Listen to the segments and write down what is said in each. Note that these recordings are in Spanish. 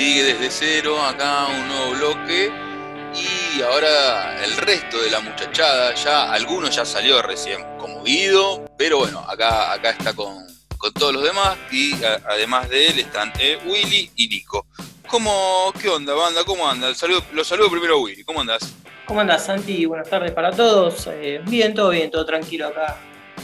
sigue desde cero, acá un nuevo bloque. Y ahora el resto de la muchachada, ya algunos ya salió recién, como Guido, pero bueno, acá, acá está con, todos los demás y además de él están eh, Willy y Nico. ¿Cómo, qué onda, banda? ¿Cómo andan? Saludo, los saludo primero a Willy, ¿cómo andas? ¿Cómo andas, Santi? Buenas tardes para todos. Eh, bien, todo bien, todo tranquilo acá,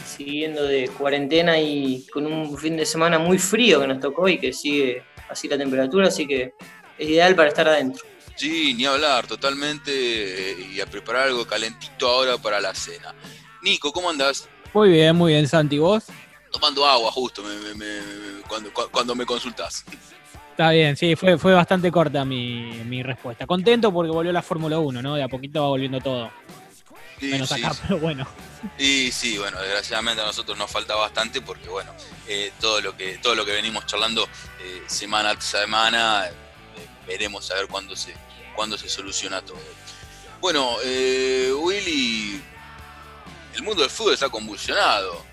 siguiendo de cuarentena y con un fin de semana muy frío que nos tocó y que sigue así la temperatura, así que es ideal para estar adentro. Sí, ni hablar, totalmente, eh, y a preparar algo calentito ahora para la cena. Nico, ¿cómo andás? Muy bien, muy bien, Santi, ¿vos? Tomando agua, justo, cuando, cuando me consultás. Está bien, sí, fue, fue bastante corta mi, respuesta. Contento porque volvió la Fórmula 1, ¿no? De a poquito va volviendo todo. Menos acá, pero bueno. Y sí, bueno, desgraciadamente a nosotros nos falta bastante porque, bueno, eh, todo, lo que, todo lo que venimos charlando eh, semana a semana, eh, veremos a ver cuándo se, cuándo se soluciona todo. Bueno, Willy, el mundo del fútbol está convulsionado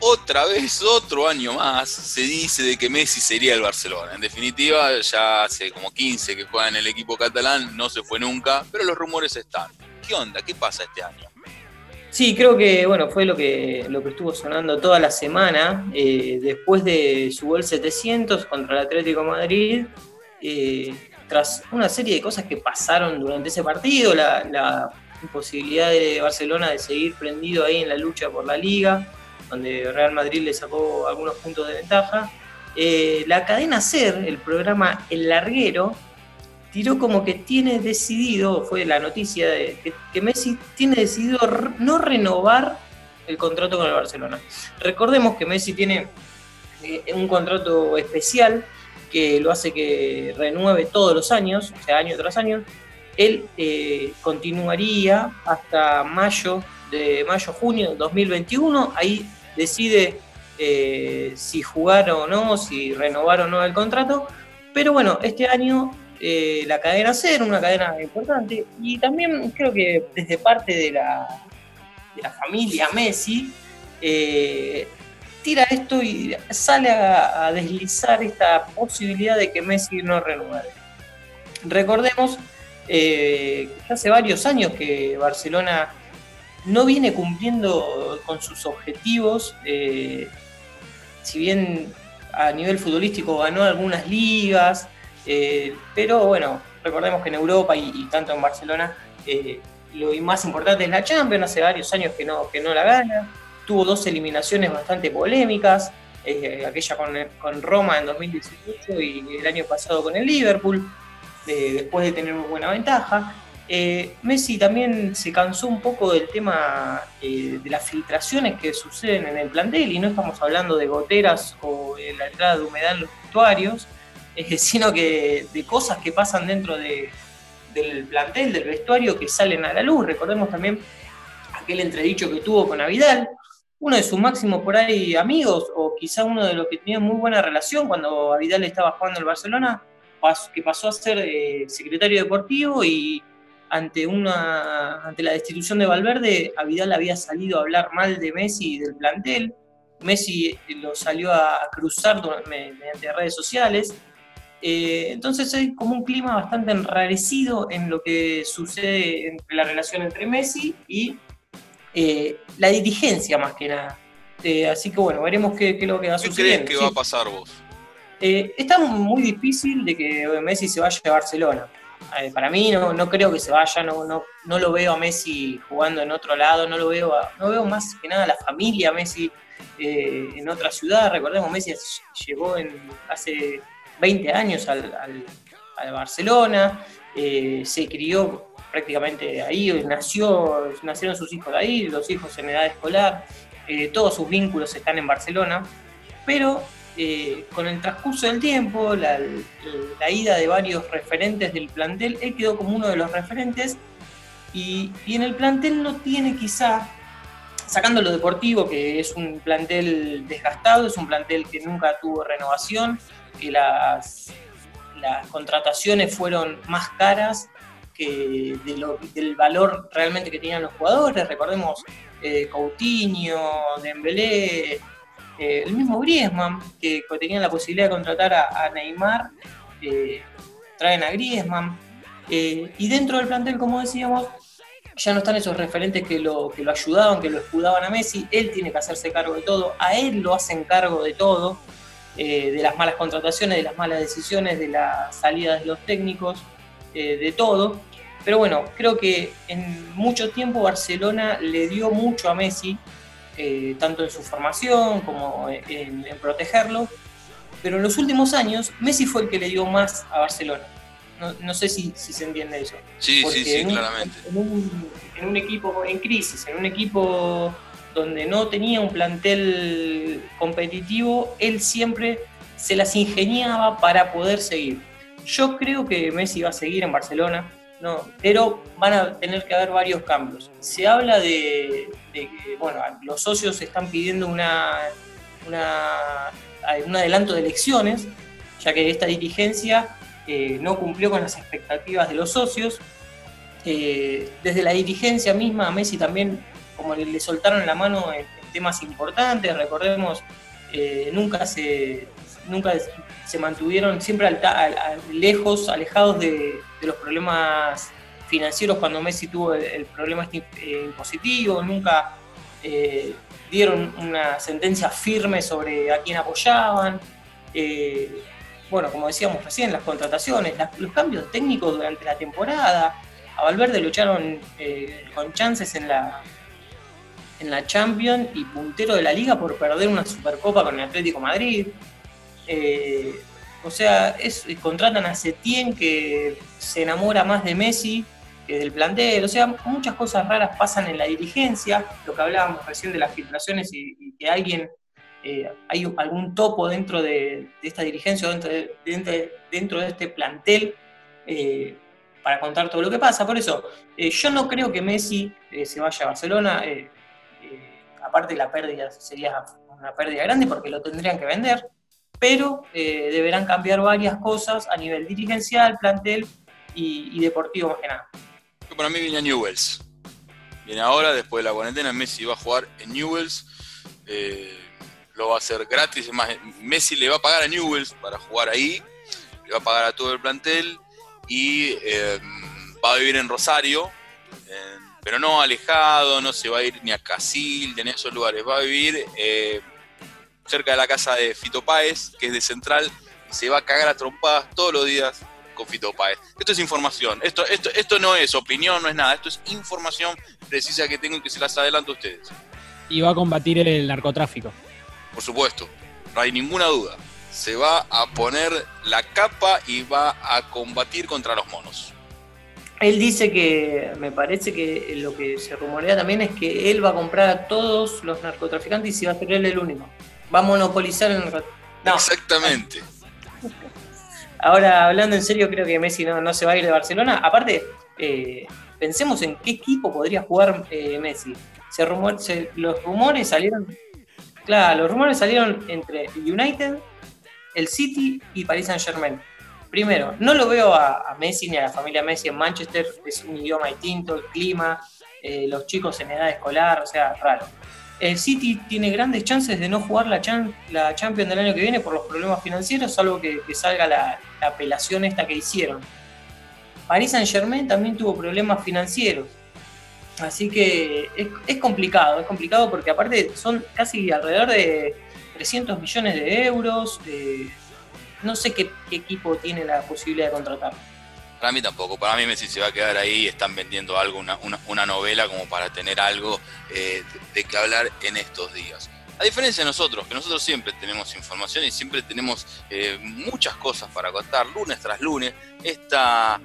otra vez, otro año más, se dice de que Messi sería el Barcelona. En definitiva, ya hace como 15 que juega en el equipo catalán, no se fue nunca, pero los rumores están. ¿Qué pasa este año? Sí, creo que bueno, fue lo que, lo que estuvo sonando toda la semana. Eh, después de su gol 700 contra el Atlético Madrid, eh, tras una serie de cosas que pasaron durante ese partido, la, la imposibilidad de Barcelona de seguir prendido ahí en la lucha por la liga, donde Real Madrid le sacó algunos puntos de ventaja. Eh, la cadena SER, el programa El Larguero, tiró como que tiene decidido, fue la noticia de que, Messi tiene decidido no renovar el contrato con el Barcelona. Recordemos que Messi tiene eh, un contrato especial que lo hace que renueve todos los años, o sea, año tras año. Él eh, continuaría hasta mayo de mayo-junio de 2021. Ahí decide eh, si jugar o no, si renovar o no el contrato. Pero bueno, este año eh, la cadena SER, una cadena importante, y también creo que desde parte de la, de la familia Messi, eh, tira esto y sale a, deslizar esta posibilidad de que Messi no renueve. Recordemos que hace varios años que Barcelona no viene cumpliendo con sus objetivos. Eh, si bien a nivel futbolístico ganó algunas ligas, eh, pero bueno, recordemos que en Europa y, tanto en Barcelona eh, lo más importante es la Champions, hace varios años que no, que no la gana, tuvo dos eliminaciones bastante polémicas, aquella con, con, Roma en 2018 y el año pasado con el Liverpool, después de tener una buena ventaja. Eh, Messi también se cansó un poco del tema eh, de las filtraciones que suceden en el plantel y no estamos hablando de goteras o la entrada de humedad en los vestuarios, eh, sino que de cosas que pasan dentro del plantel, del vestuario, que salen a la luz. Recordemos también aquel entredicho que tuvo con Avidal, uno de sus máximos por ahí amigos, o quizá uno de los que tenía muy buena relación cuando Avidal estaba jugando el Barcelona, que pasó a ser secretario deportivo y ante, una, ante la destitución de Valverde, a Vidal había salido a hablar mal de Messi y del plantel. Messi lo salió a cruzar mediante redes sociales. Eh, entonces hay como un clima bastante enrarecido en lo que sucede entre la relación entre Messi y eh, la dirigencia más que nada. Eh, así que bueno, veremos qué, qué es lo que va a suceder. ¿Qué crees que va a pasar vos? está muy difícil de que Messi se vaya a Barcelona. Para mí no, no, creo que se vaya, no, no, no, lo veo a Messi jugando en otro lado, no lo veo, no veo más que nada a la familia Messi en otra ciudad. Recordemos, Messi llegó en, hace 20 años al, Barcelona, eh, se crió prácticamente ahí, nació, nacieron sus hijos ahí, los hijos en edad escolar, todos sus vínculos están en Barcelona, pero eh, con el transcurso del tiempo, la, ida de varios referentes del plantel, él quedó como uno de los referentes y, en el plantel no tiene quizá, sacando lo deportivo, que es un plantel desgastado, es un plantel que nunca tuvo renovación, que las, las contrataciones fueron más caras que del valor realmente que tenían los jugadores. Recordemos eh, Coutinho, Dembélé, eh, el mismo Griezmann, que tenía la posibilidad de contratar a, Neymar, eh, traen a Griezmann, eh, y dentro del plantel, como decíamos, ya no están esos referentes que lo, que lo ayudaban, que lo escudaban a Messi, él tiene que hacerse cargo de todo, a él lo hacen cargo de todo, eh, de las malas contrataciones, de las malas decisiones, de las salidas de los técnicos, eh, de todo. Pero bueno, creo que en mucho tiempo Barcelona le dio mucho a Messi, eh, tanto en su formación como en, protegerlo, pero en los últimos años Messi fue el que le dio más a Barcelona. No, sé si, se entiende eso. Sí, sí, sí, claramente. En un, en un equipo en crisis, en un equipo donde no tenía un plantel competitivo, él siempre se las ingeniaba para poder seguir. Yo creo que Messi va a seguir en Barcelona, no, pero van a tener que haber varios cambios. Se habla de, que bueno, los socios están pidiendo una, un adelanto de elecciones, ya que esta dirigencia eh, no cumplió con las expectativas de los socios. Eh, desde la dirigencia misma Messi también como le, soltaron la mano en, temas importantes, recordemos, eh, nunca se nunca se mantuvieron siempre lejos, alejados de, los problemas financieros cuando Messi tuvo el, problema este, eh, impositivo, nunca eh, dieron una sentencia firme sobre a quién apoyaban. bueno, como decíamos recién, las contrataciones, los cambios técnicos durante la temporada. A Valverde lucharon con chances en la, en la Champions y puntero de la liga por perder una Supercopa con el Atlético Madrid. Eh, o sea, es, contratan a Setien que se enamora más de Messi que del plantel. O sea, muchas cosas raras pasan en la dirigencia, lo que hablábamos recién de las filtraciones y, que alguien, eh, hay algún topo dentro de, esta dirigencia o dentro de, dentro, de este plantel. Eh, para contar todo lo que pasa. Por eso, yo no creo que Messi se vaya a Barcelona aparte la pérdida sería una pérdida grande porque lo tendrían que vender, pero eh, deberán cambiar varias cosas a nivel dirigencial, plantel y, deportivo más que nada. Para mí viene a Newells. Viene ahora, después de la cuarentena, Messi va a jugar en Newells. Eh, lo va a hacer gratis. más, Messi le va a pagar a Newells para jugar ahí. Le va a pagar a todo el plantel. Y eh, va a vivir en Rosario, pero no alejado, no se va a ir ni a Casil, ni a esos lugares, va a vivir eh, cerca de la casa de Fito Páez, que es de Central, y se va a cagar a trompadas todos los días con Fito Páez. Esto es información, esto, esto, esto no es opinión, no es nada, esto es información precisa que tengo y que se las adelanto a ustedes. Y va a combatir el narcotráfico. Por supuesto, no hay ninguna duda. Se va a poner la capa y va a combatir contra los monos. Él dice que, me parece que lo que se rumorea también es que él va a comprar a todos los narcotraficantes y va a ser él el único. Va a monopolizar el no. Exactamente. Ahora, hablando en serio, creo que Messi no, se va a ir de Barcelona. Aparte, eh, pensemos en qué equipo podría jugar eh, Messi. Se rumor, los rumores salieron. Claro, los rumores salieron entre United, el City y Paris Saint Germain. Primero, no lo veo a, Messi ni a la familia Messi en Manchester, es un idioma distinto, el clima, eh, los chicos en edad escolar, o sea, raro. El City tiene grandes chances de no jugar la, la Champions del año que viene por los problemas financieros, salvo que, salga la, apelación esta que hicieron. Paris Saint Germain también tuvo problemas financieros. Así que es, complicado, es complicado porque aparte son casi alrededor de 300 millones de euros. Eh, no sé qué, equipo tiene la posibilidad de contratar. Para mí tampoco, para mí Messi se va a quedar ahí, están vendiendo algo, una, novela como para tener algo eh, de, qué hablar en estos días. A diferencia de nosotros, que nosotros siempre tenemos información y siempre tenemos eh, muchas cosas para contar, lunes tras lunes, esta...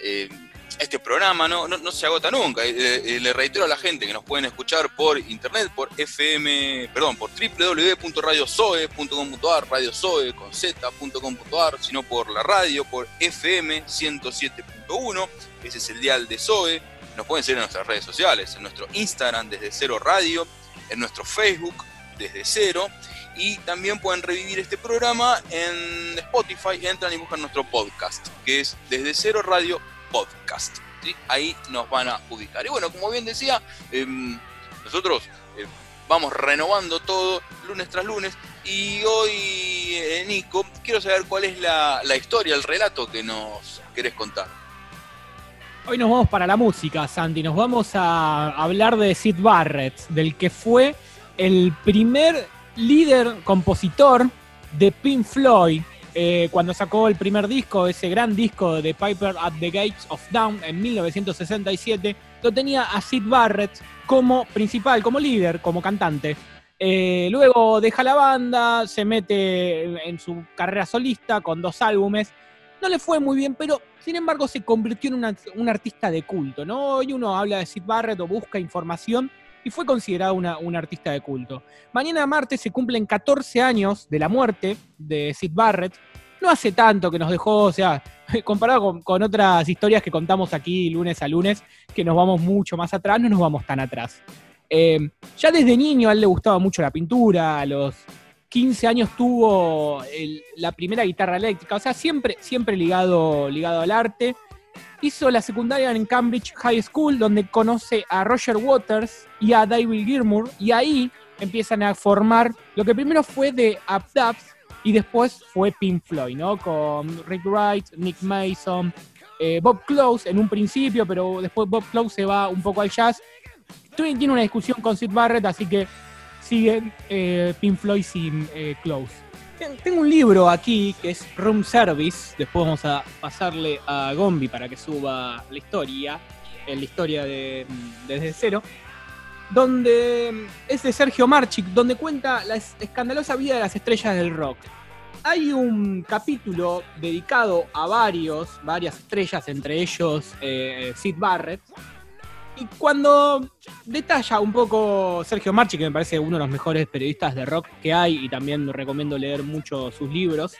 Eh, este programa no, no, se agota nunca. Eh, le reitero a la gente que nos pueden escuchar por internet, por FM, perdón, por www.radiosoe.com.ar, radiosoe con z.com.ar, sino por la radio, por FM 107.1, ese es el dial de Zoe. Nos pueden seguir en nuestras redes sociales, en nuestro Instagram desde cero radio, en nuestro Facebook desde cero. Y también pueden revivir este programa en Spotify. Entran y buscan nuestro podcast, que es Desde Cero Radio Podcast. Ahí nos van a ubicar. Y bueno, como bien decía, em, nosotros eh, vamos renovando todo lunes tras lunes y hoy eh, Nico, quiero saber cuál es la, historia, el relato que nos querés contar. Hoy nos vamos para la música, Santi. Nos vamos a hablar de Sid Barrett, del que fue el primer líder compositor de Pink Floyd, eh, cuando sacó el primer disco, ese gran disco de Piper at the Gates of Dawn en 1967, lo tenía a Sid Barrett como principal, como líder, como cantante. Eh, luego deja la banda, se mete en su carrera solista con dos álbumes. No le fue muy bien, pero sin embargo se convirtió en un artista de culto. Hoy uno habla de Sid Barrett o busca información y fue considerado un artista de culto. Mañana martes se cumplen 14 años de la muerte de Sid Barrett. No hace tanto que nos dejó, o sea, comparado con, otras historias que contamos aquí lunes a lunes, que nos vamos mucho más atrás, no nos vamos tan atrás. Eh, ya desde niño a él le gustaba mucho la pintura, a los 15 años tuvo la primera guitarra eléctrica, o sea, siempre, siempre ligado, ligado al arte. Hizo la secundaria en Cambridge High School, donde conoce a Roger Waters y a David Gilmour, y ahí empiezan a formar lo que primero fue de Up y después fue Pink Floyd, ¿no? Con Rick Wright, Nick Mason, eh, Bob Close en un principio, pero después Bob Close se va un poco al jazz. Tiene una discusión con Sid Barrett, así que siguen eh, Pink Floyd sin eh, Close. Tengo un libro aquí que es Room Service. Después vamos a pasarle a Gombi para que suba la historia, la historia de, desde cero. Donde es de Sergio Marchik, donde cuenta la escandalosa vida de las estrellas del rock. Hay un capítulo dedicado a varios, varias estrellas, entre ellos eh, Sid Barrett, y cuando detalla un poco Sergio Marchi, que me parece uno de los mejores periodistas de rock que hay y también recomiendo leer mucho sus libros,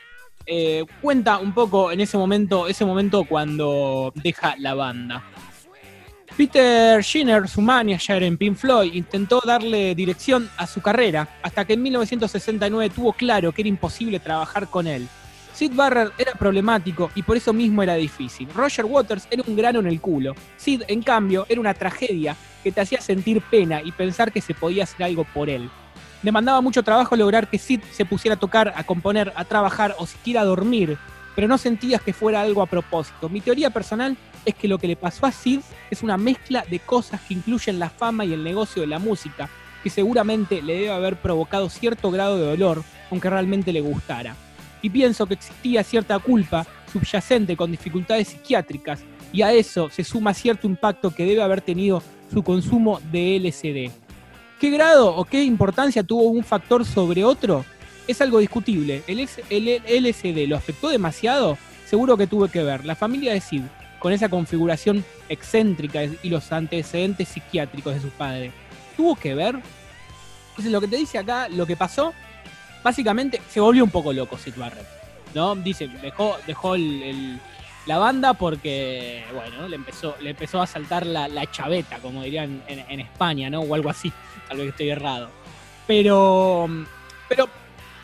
eh, cuenta un poco en ese momento, ese momento cuando deja la banda. Peter Schinner, su manager en Pink Floyd, intentó darle dirección a su carrera hasta que en 1969 tuvo claro que era imposible trabajar con él Sid Barrett era problemático y por eso mismo era difícil. Roger Waters era un grano en el culo. Sid, en cambio, era una tragedia que te hacía sentir pena y pensar que se podía hacer algo por él. Demandaba mucho trabajo lograr que Sid se pusiera a tocar, a componer, a trabajar o siquiera a dormir, pero no sentías que fuera algo a propósito. Mi teoría personal es que lo que le pasó a Sid es una mezcla de cosas que incluyen la fama y el negocio de la música, que seguramente le debe haber provocado cierto grado de dolor, aunque realmente le gustara y pienso que existía cierta culpa subyacente con dificultades psiquiátricas y a eso se suma cierto impacto que debe haber tenido su consumo de LSD. ¿Qué grado o qué importancia tuvo un factor sobre otro? Es algo discutible. ¿El, LSD lo afectó demasiado? Seguro que tuve que ver. La familia de Sid, con esa configuración excéntrica y los antecedentes psiquiátricos de su padre, ¿tuvo que ver? Entonces lo que te dice acá, lo que pasó básicamente se volvió un poco loco Sid Barrett. ¿no? Dice, dejó, dejó la banda porque, bueno, le empezó, le empezó a saltar la, chaveta, como dirían en, España, ¿no? O algo así, tal vez estoy errado. Pero, pero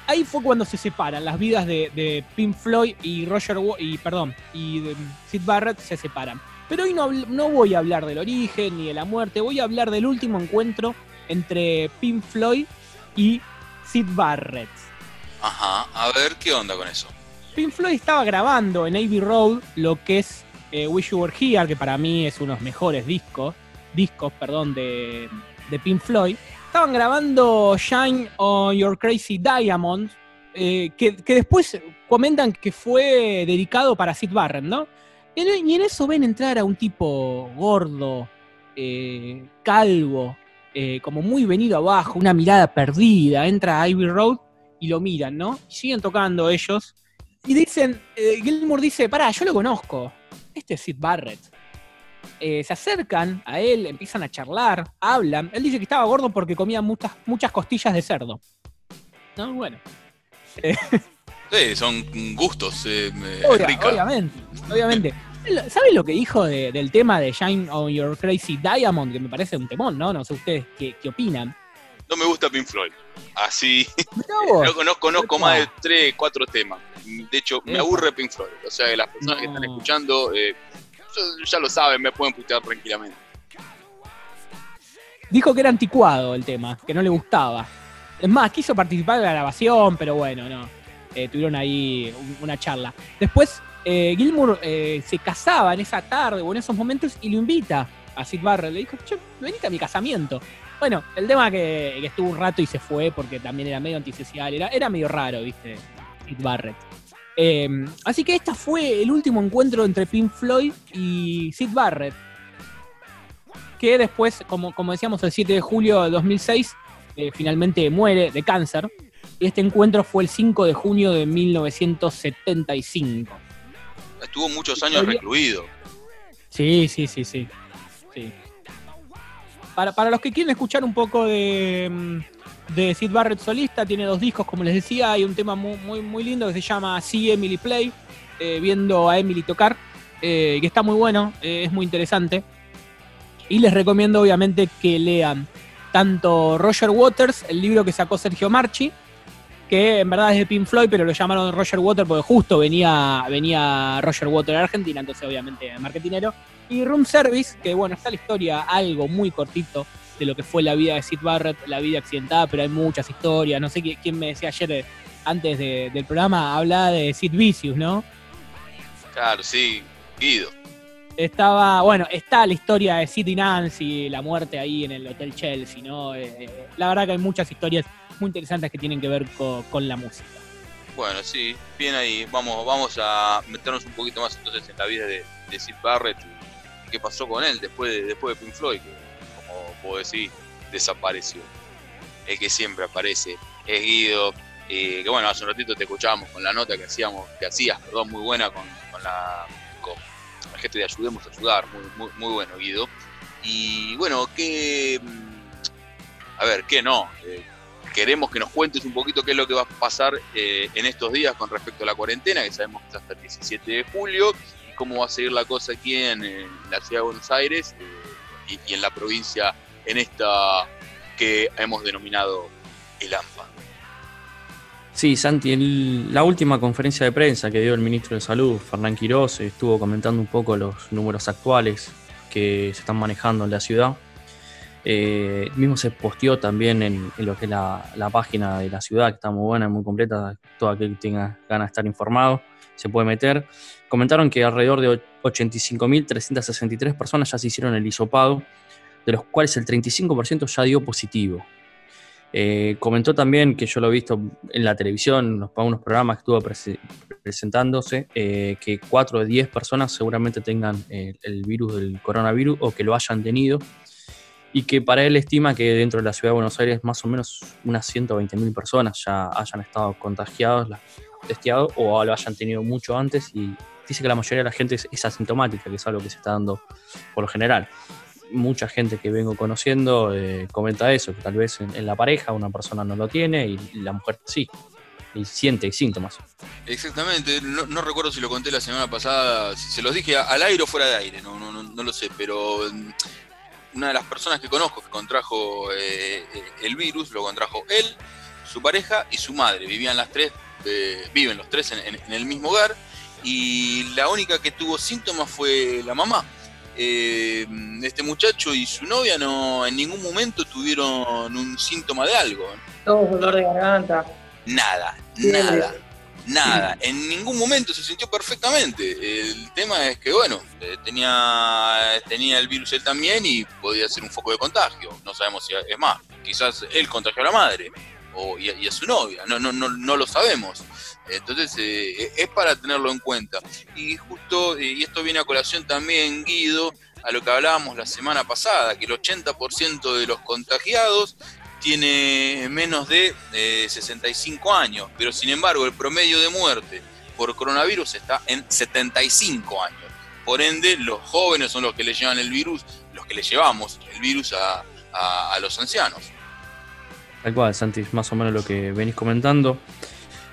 ahí fue cuando se separan, las vidas de, Pink Floyd y Roger, y perdón, y Sid Barrett se separan. Pero hoy no, no voy a hablar del origen ni de la muerte, voy a hablar del último encuentro entre Pink Floyd y Sid Barrett. Ajá, a ver qué onda con eso. Pink Floyd estaba grabando en Abbey Road lo que es eh, Wish You Were Here, que para mí es uno de los mejores discos, discos, perdón, de, de Pink Floyd. Estaban grabando Shine on Your Crazy Diamond, eh, que, después comentan que fue dedicado para Sid Barrett, ¿no? Y en, eso ven entrar a un tipo gordo, eh, calvo, eh, como muy venido abajo, una mirada perdida, entra a Ivy Road y lo miran, ¿no? siguen tocando ellos. Y dicen, eh, Gilmour dice, pará, yo lo conozco. Este es Sid Barrett. Eh, se acercan a él, empiezan a charlar, hablan. Él dice que estaba gordo porque comía muchas, muchas costillas de cerdo. ¿No? Bueno. Sí, son gustos. Obviamente, obviamente. ¿Sabes lo que dijo del tema de Shine on Your Crazy Diamond? Que me parece un temón, ¿no? No sé ustedes qué, opinan. No me gusta Pink Floyd. Así. no, conozco más de tres, cuatro temas. De hecho, me aburre Pink Floyd. O sea, las personas que están escuchando eh, ya lo saben, me pueden putear tranquilamente. Dijo que era anticuado el tema, que no le gustaba. Es más, quiso participar de la grabación, pero bueno, no. eh, tuvieron ahí una charla. Después, eh, Gilmour eh, se casaba en esa tarde o en esos momentos y lo invita a Sid Barrett. Le dijo, che, venite a mi casamiento. Bueno, el tema que, estuvo un rato y se fue porque también era medio antisocial, era, medio raro, viste, Sid Barrett. así que este fue el último encuentro entre Pink Floyd y Sid Barrett. Que después, como, como decíamos, el 7 de julio de 2006, finalmente muere de cáncer. Y este encuentro fue el 5 de junio de 1975. Estuvo muchos años recluido. Sí, sí, sí, sí. Para, los que quieren escuchar un poco de, mm, de Sid Barrett solista, tiene dos discos, como les decía, hay un tema muy, muy, lindo que se llama See Emily Play, eh, viendo a Emily tocar, eh, que está muy bueno, eh, es muy interesante. Y les recomiendo obviamente que lean tanto Roger Waters, el libro que sacó Sergio Marchi, que en verdad es de Pink Floyd, pero lo llamaron Roger Water porque justo venía, venía Roger Water de Argentina, entonces obviamente marketinero. Y Room Service, que bueno, está la historia algo muy cortito de lo que fue la vida de Sid Barrett, la vida accidentada, pero hay muchas historias. No sé quién me decía ayer, eh, antes del programa, hablaba de Sid Vicious, ¿no? Claro, sí, Guido. Estaba, bueno, está la historia de Sid y Nancy, la muerte ahí en el Hotel Chelsea, ¿no? Eh, eh, la verdad que hay muchas historias muy interesantes que tienen que ver con, la música. Bueno, sí, bien ahí. Vamos, vamos a meternos un poquito más entonces en la vida de, Sid Barrett y qué pasó con él después de, después de Pink Floyd, que como puedo decir, desapareció. El que siempre aparece es Guido, que bueno, hace un ratito te escuchábamos con la nota que hacíamos, que hacías, perdón, muy buena con, la, con la gente de Ayudemos a Ayudar, muy, muy, muy bueno Guido. Y bueno, que mm, a ver, ¿qué no? Eh, queremos que nos cuentes un poquito qué es lo que va a pasar eh, en estos días con respecto a la cuarentena, que sabemos que es hasta el 17 de julio, y cómo va a seguir la cosa aquí en, la ciudad de Buenos Aires eh, y, en la provincia en esta que hemos denominado el AMPA. Sí, Santi, en la última conferencia de prensa que dio el ministro de Salud, Fernán Quiroz, estuvo comentando un poco los números actuales que se están manejando en la ciudad eh, mismo se posteó también en, lo que es la, página de la ciudad, que está muy buena, muy completa. Todo aquel que tenga ganas de estar informado se puede meter. Comentaron que alrededor de 85.363 personas ya se hicieron el hisopado, de los cuales el 35% ya dio positivo. Eh, comentó también que yo lo he visto en la televisión, en unos programas que estuvo presentándose, eh, que 4 de 10 personas seguramente tengan el virus del coronavirus o que lo hayan tenido y que para él estima que dentro de la ciudad de Buenos Aires más o menos unas 120.000 personas ya hayan estado contagiados, testeados o lo hayan tenido mucho antes y dice que la mayoría de la gente es, asintomática, que es algo que se está dando por lo general. Mucha gente que vengo conociendo eh, comenta eso, que tal vez en, la pareja una persona no lo tiene y la mujer sí, y siente síntomas. Exactamente, no, recuerdo si lo conté la semana pasada, se los dije al aire o fuera de aire, no, no, no lo sé, pero una de las personas que conozco que contrajo eh, eh, el virus, lo contrajo él, su pareja y su madre. Vivían las tres, eh, viven los tres en, el mismo hogar y la única que tuvo síntomas fue la mamá. este muchacho y su novia no en ningún momento tuvieron un síntoma de algo. Todo dolor de garganta. Nada, nada. Nada, en ningún momento se sintió perfectamente. El tema es que, bueno, eh, tenía, tenía el virus él también y podía ser un foco de contagio. No sabemos si es más. Quizás él contagió a la madre o, y, a, su novia, no, no, no, no lo sabemos. Entonces eh, es para tenerlo en cuenta. Y justo, eh, y esto viene a colación también, Guido, a lo que hablábamos la semana pasada, que el 80% de los contagiados tiene menos de 65 años, pero sin embargo el promedio de muerte por coronavirus está en 75 años. Por ende, los jóvenes son los que le llevan el virus, los que le llevamos el virus a, los ancianos. Tal cual, Santi, más o menos lo que venís comentando.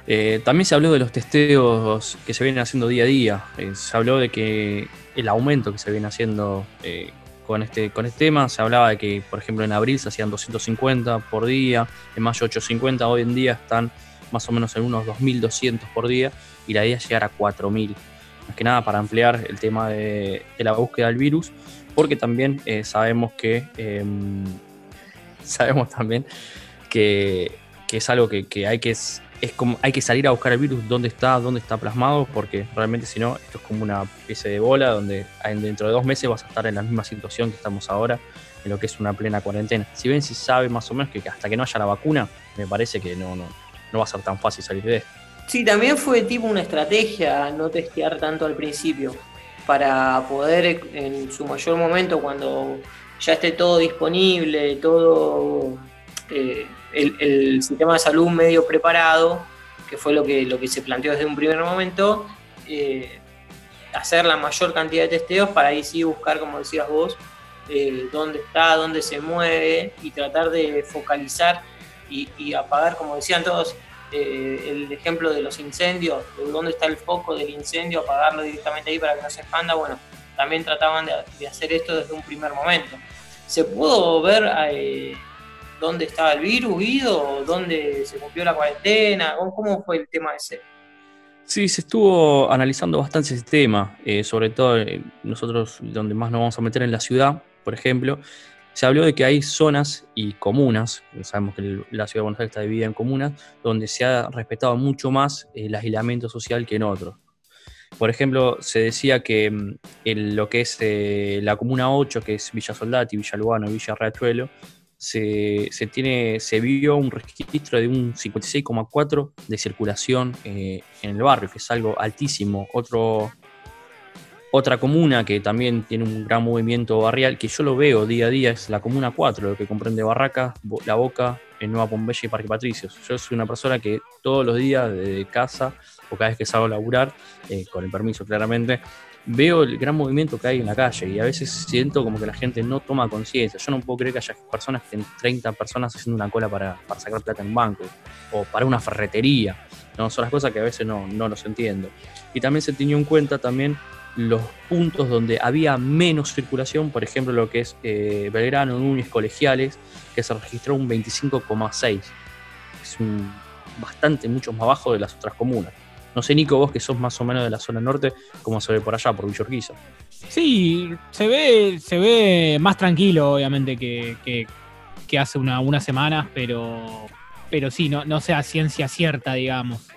Eh, también se habló de los testeos que se vienen haciendo día a día. Eh, se habló de que el aumento que se viene haciendo eh, con este, con este tema. Se hablaba de que, por ejemplo, en abril se hacían 250 por día, en mayo 850, hoy en día están más o menos en unos 2.200 por día y la idea es llegar a 4.000. Más que nada para ampliar el tema de, la búsqueda del virus, porque también eh, sabemos que em, sabemos también que, es algo que, hay que es como hay que salir a buscar el virus dónde está, dónde está plasmado, porque realmente si no, esto es como una pieza de bola donde dentro de dos meses vas a estar en la misma situación que estamos ahora, en lo que es una plena cuarentena. Si bien si sabe más o menos que hasta que no haya la vacuna, me parece que no, no, no va a ser tan fácil salir de esto. Sí, también fue tipo una estrategia no testear tanto al principio, para poder en su mayor momento, cuando ya esté todo disponible, todo... Eh, el, sistema de salud medio preparado, que fue lo que, lo que se planteó desde un primer momento, eh, hacer la mayor cantidad de testeos para ahí sí buscar, como decías vos, eh, dónde está, dónde se mueve y tratar de focalizar y, apagar, como decían todos, eh, el ejemplo de los incendios, de dónde está el foco del incendio, apagarlo directamente ahí para que no se expanda, bueno, también trataban de, hacer esto desde un primer momento. Se pudo ver dónde estaba el virus, Guido, dónde se cumplió la cuarentena, cómo fue el tema ese. Sí, se estuvo analizando bastante ese tema, eh, sobre todo eh, nosotros donde más nos vamos a meter en la ciudad, por ejemplo, se habló de que hay zonas y comunas, sabemos que la ciudad de Buenos Aires está dividida en comunas, donde se ha respetado mucho más el aislamiento social que en otros. Por ejemplo, se decía que mm, en lo que es eh, la comuna 8, que es Villa Soldati, Villa Lugano, Villa Riachuelo, se, tiene, se vio un registro de un 56,4 de circulación eh, en el barrio, que es algo altísimo. Otro, otra comuna que también tiene un gran movimiento barrial, que yo lo veo día a día, es la comuna 4, lo que comprende Barracas, La Boca, en Nueva Pompeya y Parque Patricios. Yo soy una persona que todos los días de casa o cada vez que salgo a laburar, eh, con el permiso claramente, veo el gran movimiento que hay en la calle y a veces siento como que la gente no toma conciencia. Yo no puedo creer que haya personas que estén 30 personas haciendo una cola para, sacar plata en banco o para una ferretería. ¿no? Son las cosas que a veces no, no los entiendo. Y también se tenió en cuenta también los puntos donde había menos circulación, por ejemplo lo que es eh, Belgrano, Núñez, Colegiales, que se registró un 25,6. Es un, bastante, mucho más bajo de las otras comunas. No sé, Nico, vos que sos más o menos de la zona norte, cómo se ve por allá, por Villorquiza. Sí, se ve, se ve más tranquilo, obviamente, que, hace una, unas semanas, pero, pero sí, no, no sea ciencia cierta, digamos.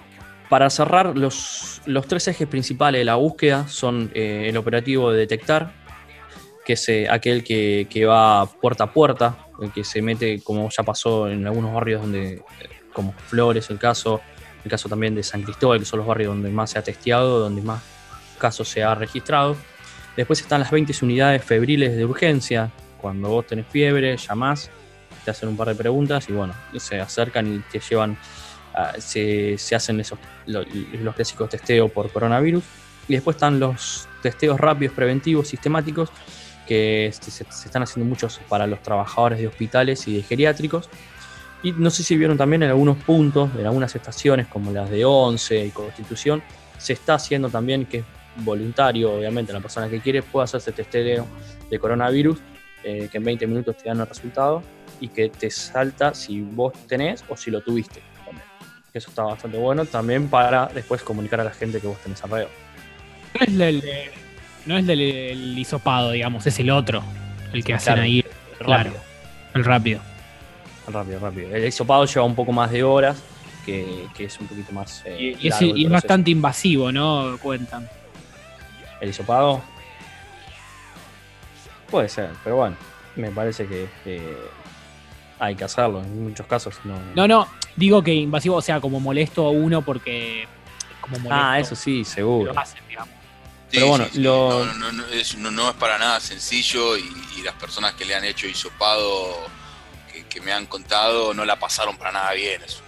Para cerrar, los, los tres ejes principales de la búsqueda son eh, el operativo de detectar, que es eh, aquel que, que, va puerta a puerta, el que se mete, como ya pasó en algunos barrios donde, eh, como Flores, el caso, el caso también de San Cristóbal, que son los barrios donde más se ha testeado, donde más casos se ha registrado. Después están las 20 unidades febriles de urgencia. Cuando vos tenés fiebre, llamás, te hacen un par de preguntas y bueno, se acercan y te llevan, se, hacen esos, los, clásicos testeos por coronavirus. Y después están los testeos rápidos preventivos sistemáticos que se, se, están haciendo muchos para los trabajadores de hospitales y de geriátricos. Y no sé si vieron también en algunos puntos, en algunas estaciones como las de Once y Constitución, se está haciendo también que es voluntario, obviamente, la persona que quiere puede hacerse testeo de coronavirus, eh, que en 20 minutos te dan el resultado y que te salta si vos tenés o si lo tuviste. Eso está bastante bueno también para después comunicar a la gente que vos tenés alrededor. No es el, no es del hisopado, digamos, es el otro, el que hacen ahí. Claro, el rápido. Rápido, rápido. El hisopado lleva un poco más de horas, que, es un poquito más. Eh, y, es, bastante invasivo, ¿no? Cuentan. ¿El hisopado? Puede ser, pero bueno, me parece que hay que hacerlo. En muchos casos no. No, no, digo que invasivo, o sea, como molesto a uno porque. Como ah, eso sí, seguro. pero bueno, lo... no, es, no, es, para nada sencillo y, y las personas que le han hecho hisopado que me han contado no la pasaron para nada bien. Es,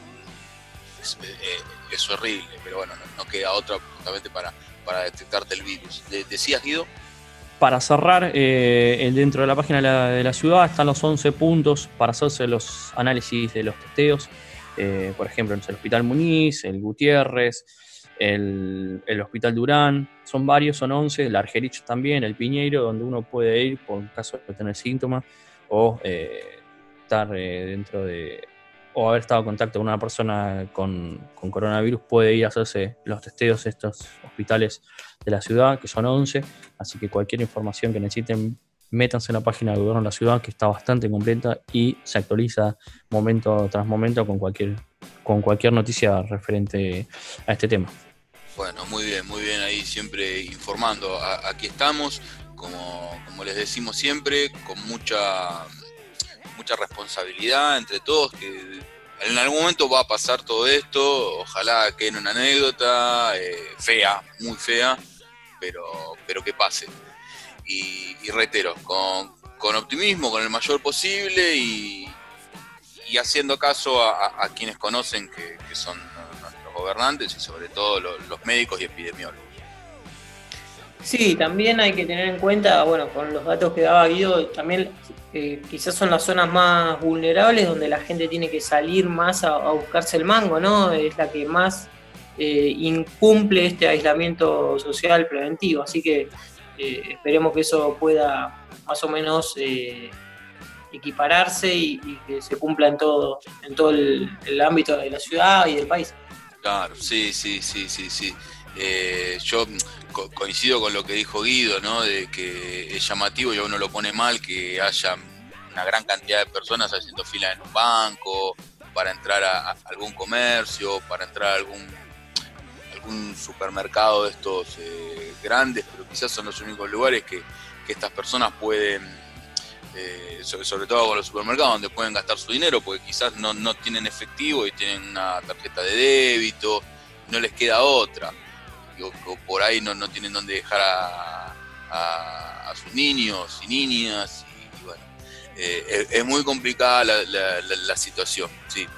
es, horrible, pero bueno, no, queda otra justamente para, para detectarte el virus. ¿Decías, Guido? Para cerrar, eh, dentro de la página de la, ciudad están los 11 puntos para hacerse los análisis de los testeos. Eh, por ejemplo, el Hospital Muniz, el Gutiérrez, el, Hospital Durán, son varios, son 11, el Argerich también, el Piñeiro, donde uno puede ir por caso de tener síntomas o eh, estar eh, dentro de o haber estado en contacto con una persona con, coronavirus puede ir a hacerse los testeos estos hospitales de la ciudad, que son 11, así que cualquier información que necesiten, métanse en la página del gobierno de la ciudad, que está bastante completa y se actualiza momento tras momento con cualquier con cualquier noticia referente a este tema. Bueno, muy bien, muy bien ahí siempre informando. aquí estamos, como, como les decimos siempre, con mucha, mucha responsabilidad entre todos, que en algún momento va a pasar todo esto, ojalá que en una anécdota eh, fea, muy fea, pero, pero que pase. Y, reitero, con, optimismo, con el mayor posible y, haciendo caso a, quienes conocen que, son nuestros gobernantes y sobre todo los médicos y epidemiólogos. Sí, también hay que tener en cuenta, bueno, con los datos que daba Guido, también eh, quizás son las zonas más vulnerables donde la gente tiene que salir más a, buscarse el mango, ¿no? Es la que más eh, incumple este aislamiento social preventivo, así que eh, esperemos que eso pueda más o menos equipararse y, que se cumpla en todo, en todo el, el ámbito de la ciudad y del país. Claro, sí, sí, sí, sí, sí. Yo coincido con lo que dijo Guido, ¿no? De que es llamativo y a uno lo pone mal que haya una gran cantidad de personas haciendo fila en un banco, para entrar a, algún comercio, para entrar a algún, algún supermercado de estos eh, grandes, pero quizás son los únicos lugares que, estas personas pueden, eh, sobre, todo con los supermercados, donde pueden gastar su dinero, porque quizás no, no tienen efectivo y tienen una tarjeta de débito, no les queda otra o, por ahí no, no, tienen dónde dejar a, sus niños y niñas. Y, bueno, eh, es, muy complicada la, la, situación, sí.